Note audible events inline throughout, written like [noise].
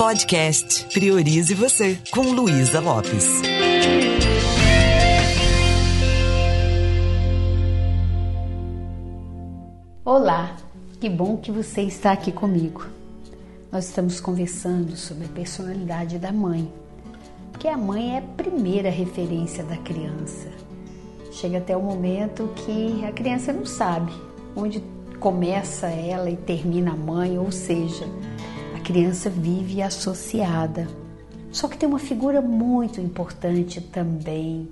Podcast Priorize Você, com Luísa Lopes. Olá, que bom que você está aqui comigo. Nós estamos conversando sobre a personalidade da mãe, porque a mãe é a primeira referência da criança. Chega até o momento que a criança não sabe onde começa ela e termina a mãe, ou seja, criança vive associada. Só que tem uma figura muito importante também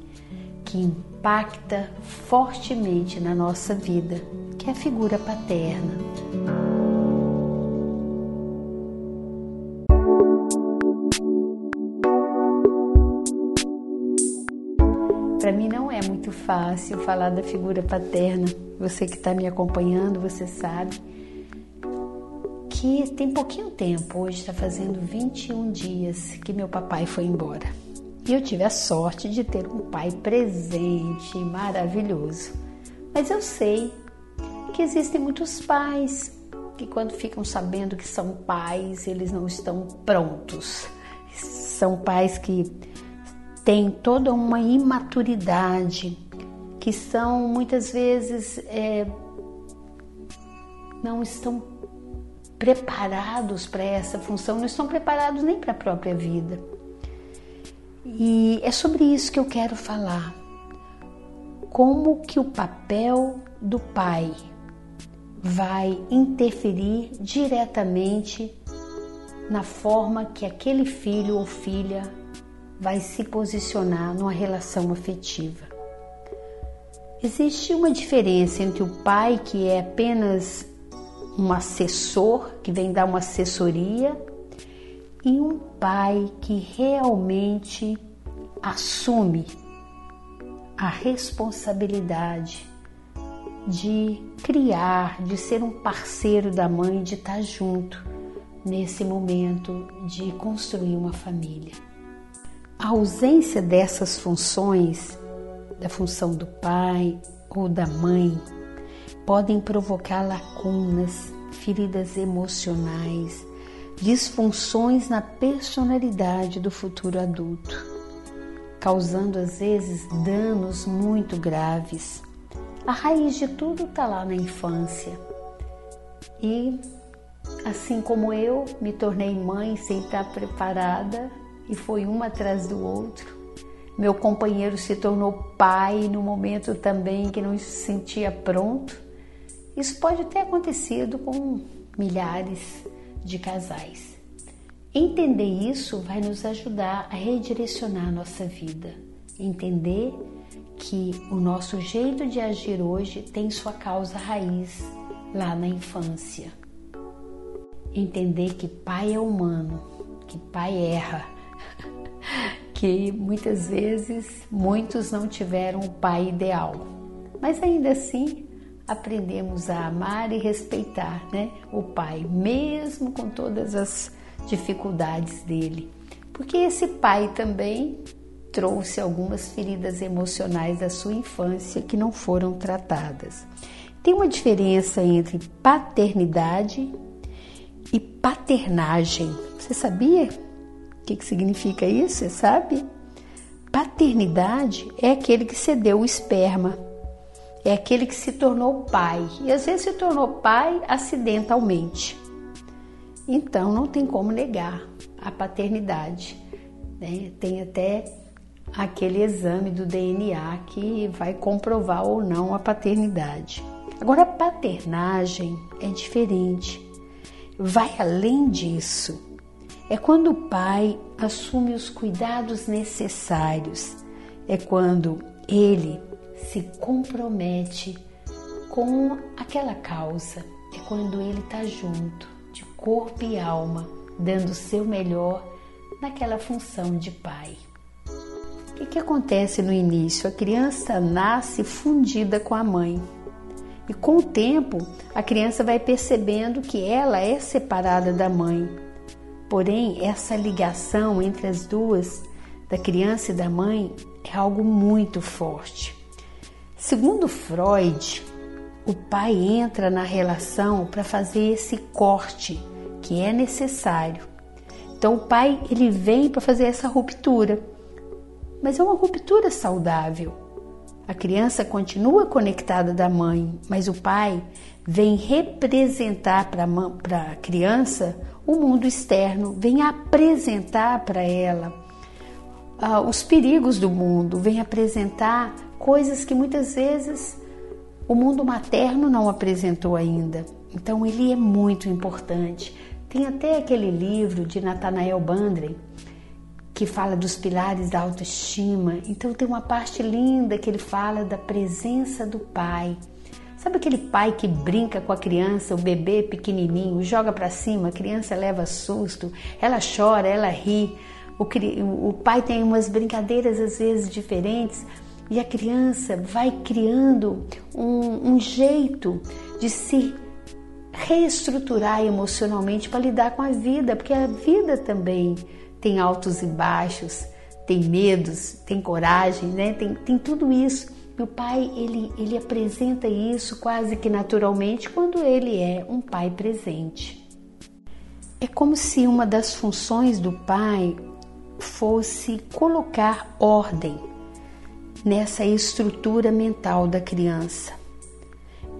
que impacta fortemente na nossa vida, que é a figura paterna. Para mim não é muito fácil falar da figura paterna. Você que está me acompanhando, você sabe que tem pouquinho tempo, hoje está fazendo 21 dias que meu papai foi embora. E eu tive a sorte de ter um pai presente, maravilhoso. Mas eu sei que existem muitos pais que, quando ficam sabendo que são pais, eles não estão prontos. São pais que têm toda uma imaturidade, que são muitas vezes é, não estão preparados para essa função, não estão preparados nem para a própria vida. E é sobre isso que eu quero falar. Como que o papel do pai vai interferir diretamente na forma que aquele filho ou filha vai se posicionar numa relação afetiva. Existe uma diferença entre o pai que é apenas um assessor que vem dar uma assessoria e um pai que realmente assume a responsabilidade de criar, de ser um parceiro da mãe, de estar junto nesse momento de construir uma família. A ausência dessas funções, da função do pai ou da mãe, podem provocar lacunas, feridas emocionais, disfunções na personalidade do futuro adulto, causando às vezes danos muito graves. A raiz de tudo está lá na infância. E assim como eu me tornei mãe sem estar preparada e foi uma atrás do outro, meu companheiro se tornou pai no momento também que não se sentia pronto. Isso pode ter acontecido com milhares de casais. Entender isso vai nos ajudar a redirecionar a nossa vida. Entender que o nosso jeito de agir hoje tem sua causa raiz lá na infância. Entender que pai é humano, que pai erra, [laughs] que muitas vezes muitos não tiveram o pai ideal, mas ainda assim aprendemos a amar e respeitar né, o pai, mesmo com todas as dificuldades dele. Porque esse pai também trouxe algumas feridas emocionais da sua infância que não foram tratadas. Tem uma diferença entre paternidade e paternagem. Você sabia o que, que significa isso? Você sabe? Paternidade é aquele que cedeu o esperma é aquele que se tornou pai e às vezes se tornou pai acidentalmente. Então não tem como negar a paternidade. Né? Tem até aquele exame do DNA que vai comprovar ou não a paternidade. Agora, a paternagem é diferente, vai além disso. É quando o pai assume os cuidados necessários, é quando ele se compromete com aquela causa. É quando ele está junto, de corpo e alma, dando o seu melhor naquela função de pai. O que, que acontece no início? A criança nasce fundida com a mãe. E com o tempo, a criança vai percebendo que ela é separada da mãe. Porém, essa ligação entre as duas, da criança e da mãe, é algo muito forte. Segundo Freud, o pai entra na relação para fazer esse corte que é necessário. Então o pai ele vem para fazer essa ruptura, mas é uma ruptura saudável. A criança continua conectada da mãe, mas o pai vem representar para a criança o mundo externo, vem apresentar para ela uh, os perigos do mundo, vem apresentar coisas que muitas vezes o mundo materno não apresentou ainda. Então ele é muito importante. Tem até aquele livro de Nathanael Bandre que fala dos pilares da autoestima. Então tem uma parte linda que ele fala da presença do pai. Sabe aquele pai que brinca com a criança, o bebê pequenininho, joga para cima, a criança leva susto, ela chora, ela ri. O, o pai tem umas brincadeiras às vezes diferentes e a criança vai criando um, um jeito de se reestruturar emocionalmente para lidar com a vida, porque a vida também tem altos e baixos, tem medos, tem coragem, né? tem, tem tudo isso. Meu pai, ele, ele apresenta isso quase que naturalmente quando ele é um pai presente. É como se uma das funções do pai fosse colocar ordem nessa estrutura mental da criança.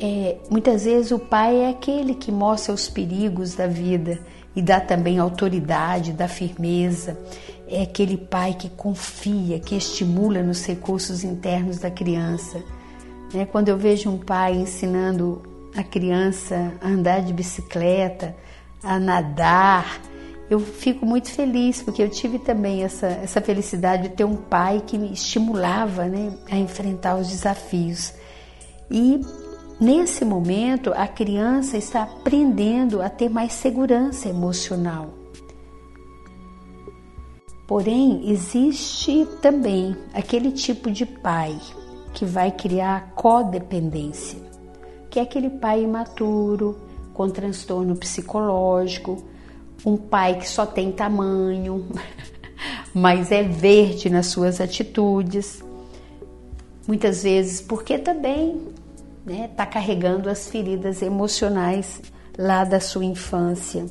É, muitas vezes o pai é aquele que mostra os perigos da vida e dá também autoridade, dá firmeza. É aquele pai que confia, que estimula nos recursos internos da criança. É, quando eu vejo um pai ensinando a criança a andar de bicicleta, a nadar, eu fico muito feliz porque eu tive também essa, essa felicidade de ter um pai que me estimulava né, a enfrentar os desafios. E nesse momento a criança está aprendendo a ter mais segurança emocional. Porém, existe também aquele tipo de pai que vai criar codependência, que é aquele pai imaturo, com transtorno psicológico, um pai que só tem tamanho, [laughs] mas é verde nas suas atitudes. Muitas vezes porque também está né, tá carregando as feridas emocionais lá da sua infância,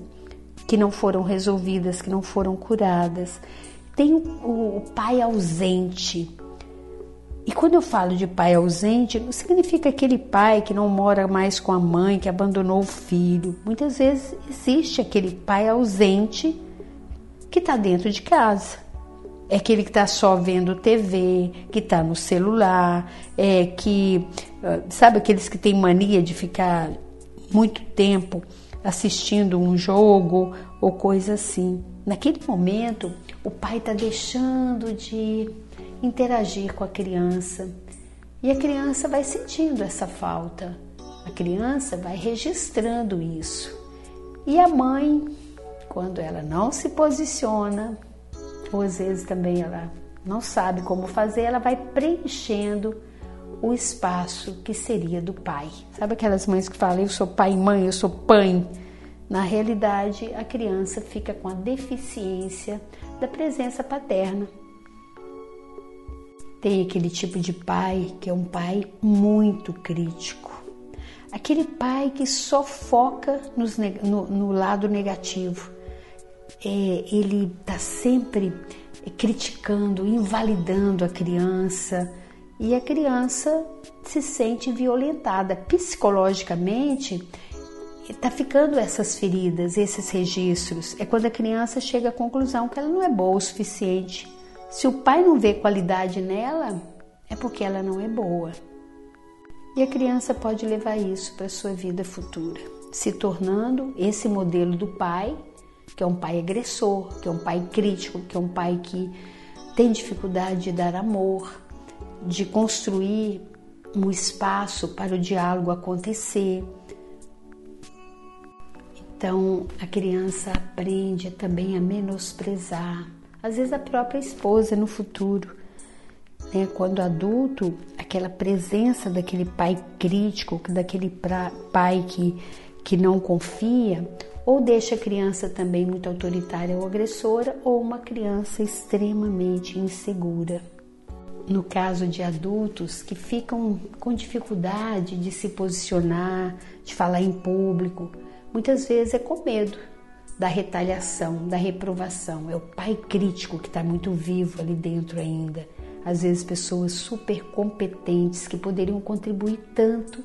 que não foram resolvidas, que não foram curadas. Tem o, o, o pai ausente, e quando eu falo de pai ausente, não significa aquele pai que não mora mais com a mãe, que abandonou o filho. Muitas vezes existe aquele pai ausente que está dentro de casa. É aquele que está só vendo TV, que está no celular, é que ah, sabe aqueles que têm mania de ficar muito tempo assistindo um jogo ou coisa assim. Naquele momento, o pai está deixando de interagir com a criança. E a criança vai sentindo essa falta. A criança vai registrando isso. E a mãe, quando ela não se posiciona, ou às vezes também ela não sabe como fazer, ela vai preenchendo o espaço que seria do pai. Sabe aquelas mães que falam, eu sou pai e mãe, eu sou pai? Na realidade, a criança fica com a deficiência da presença paterna. Tem aquele tipo de pai que é um pai muito crítico. Aquele pai que só foca nos, no, no, lado negativo. É, ele está sempre criticando, invalidando a criança e a criança se sente violentada psicologicamente. Está ficando essas feridas, esses registros. É quando a criança chega à conclusão que ela não é boa o suficiente se o pai não vê qualidade nela, é porque ela não é boa. E a criança pode levar isso para a sua vida futura, se tornando esse modelo do pai, que é um pai agressor, que é um pai crítico, que é um pai que tem dificuldade de dar amor, de construir um espaço para o diálogo acontecer. Então a criança aprende também a menosprezar, às vezes a própria esposa no futuro. Né? Quando adulto, aquela presença daquele pai crítico, daquele pai que, que não confia, ou deixa a criança também muito autoritária ou agressora, ou uma criança extremamente insegura. No caso de adultos que ficam com dificuldade de se posicionar, de falar em público, muitas vezes é com medo da retaliação, da reprovação. É o pai crítico que está muito vivo ali dentro ainda. Às vezes, pessoas super competentes que poderiam contribuir tanto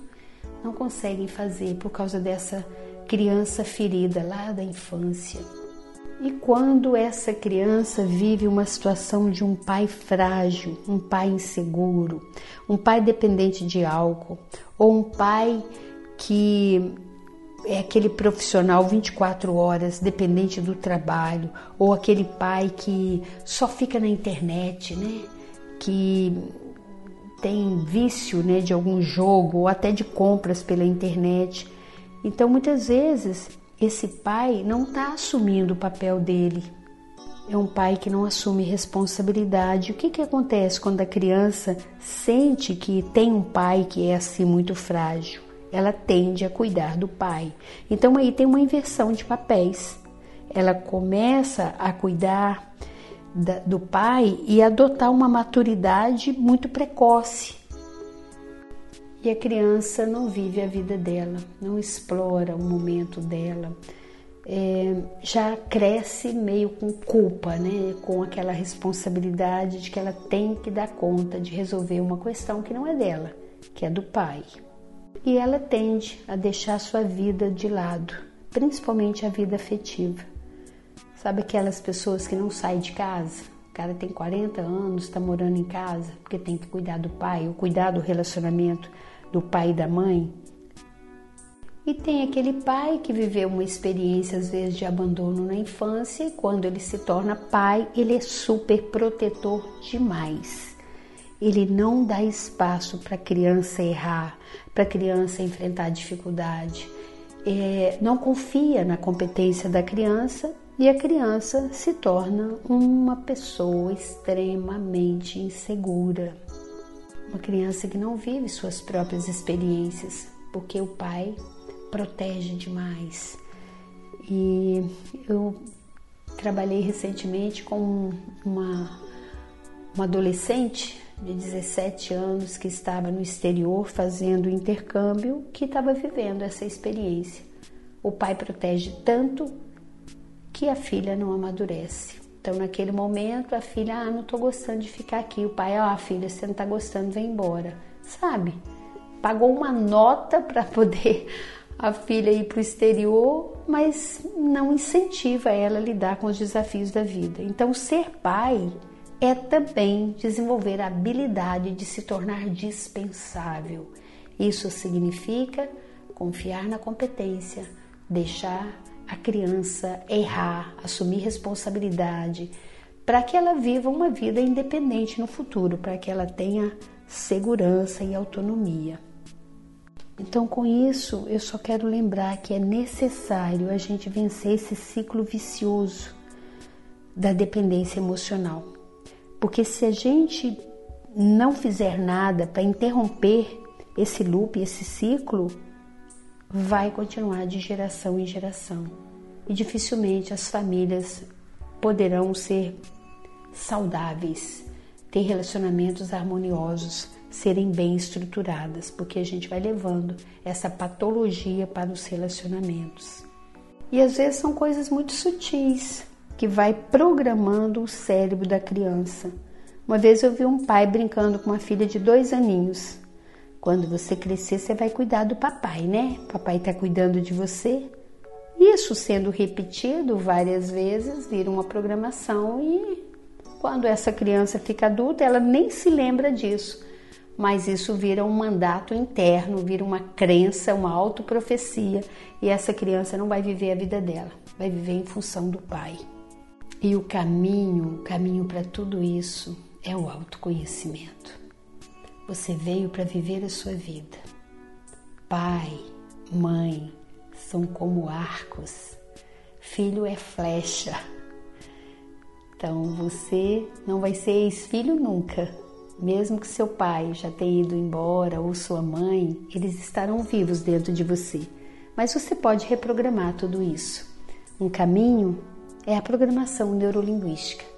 não conseguem fazer por causa dessa criança ferida lá da infância. E quando essa criança vive uma situação de um pai frágil, um pai inseguro, um pai dependente de álcool, ou um pai que é aquele profissional 24 horas dependente do trabalho, ou aquele pai que só fica na internet, né? Que tem vício, né, de algum jogo ou até de compras pela internet. Então, muitas vezes esse pai não está assumindo o papel dele. É um pai que não assume responsabilidade. O que, que acontece quando a criança sente que tem um pai que é assim muito frágil? Ela tende a cuidar do pai. Então aí tem uma inversão de papéis. Ela começa a cuidar da, do pai e adotar uma maturidade muito precoce e a criança não vive a vida dela, não explora o momento dela, é, já cresce meio com culpa, né? com aquela responsabilidade de que ela tem que dar conta de resolver uma questão que não é dela, que é do pai. E ela tende a deixar sua vida de lado, principalmente a vida afetiva. Sabe aquelas pessoas que não saem de casa? O cara tem 40 anos, está morando em casa porque tem que cuidar do pai, ou cuidar do relacionamento do pai e da mãe. E tem aquele pai que viveu uma experiência, às vezes, de abandono na infância, e quando ele se torna pai, ele é super protetor demais. Ele não dá espaço para a criança errar, para a criança enfrentar dificuldade. É, não confia na competência da criança e a criança se torna uma pessoa extremamente insegura. Uma criança que não vive suas próprias experiências, porque o pai protege demais. E eu trabalhei recentemente com uma, uma adolescente de 17 anos que estava no exterior fazendo intercâmbio, que estava vivendo essa experiência. O pai protege tanto que a filha não amadurece. Então, naquele momento, a filha, ah, não tô gostando de ficar aqui. O pai, ah, filha, você não tá gostando, vem embora. Sabe? Pagou uma nota [laughs] para poder a filha ir para o exterior, mas não incentiva ela a lidar com os desafios da vida. Então, ser pai é também desenvolver a habilidade de se tornar dispensável. Isso significa confiar na competência, deixar a criança errar, assumir responsabilidade, para que ela viva uma vida independente no futuro, para que ela tenha segurança e autonomia. Então, com isso, eu só quero lembrar que é necessário a gente vencer esse ciclo vicioso da dependência emocional. Porque se a gente não fizer nada para interromper esse loop, esse ciclo, vai continuar de geração em geração e dificilmente as famílias poderão ser saudáveis, ter relacionamentos harmoniosos, serem bem estruturadas, porque a gente vai levando essa patologia para os relacionamentos. E às vezes são coisas muito sutis que vai programando o cérebro da criança. Uma vez eu vi um pai brincando com uma filha de dois aninhos. Quando você crescer, você vai cuidar do papai, né? Papai está cuidando de você. Isso sendo repetido várias vezes vira uma programação e quando essa criança fica adulta, ela nem se lembra disso. Mas isso vira um mandato interno, vira uma crença, uma autoprofecia e essa criança não vai viver a vida dela, vai viver em função do pai. E o caminho, o caminho para tudo isso é o autoconhecimento. Você veio para viver a sua vida. Pai, mãe são como arcos, filho é flecha. Então você não vai ser ex-filho nunca. Mesmo que seu pai já tenha ido embora ou sua mãe, eles estarão vivos dentro de você. Mas você pode reprogramar tudo isso. Um caminho é a programação neurolinguística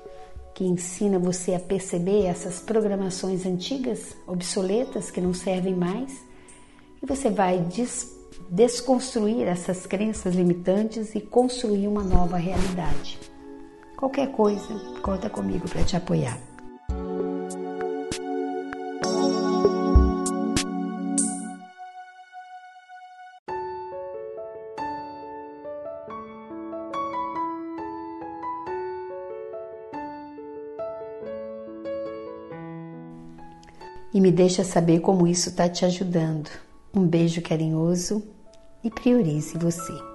que ensina você a perceber essas programações antigas, obsoletas, que não servem mais, e você vai desconstruir essas crenças limitantes e construir uma nova realidade. Qualquer coisa, conta comigo para te apoiar. E me deixa saber como isso está te ajudando. Um beijo carinhoso e priorize você.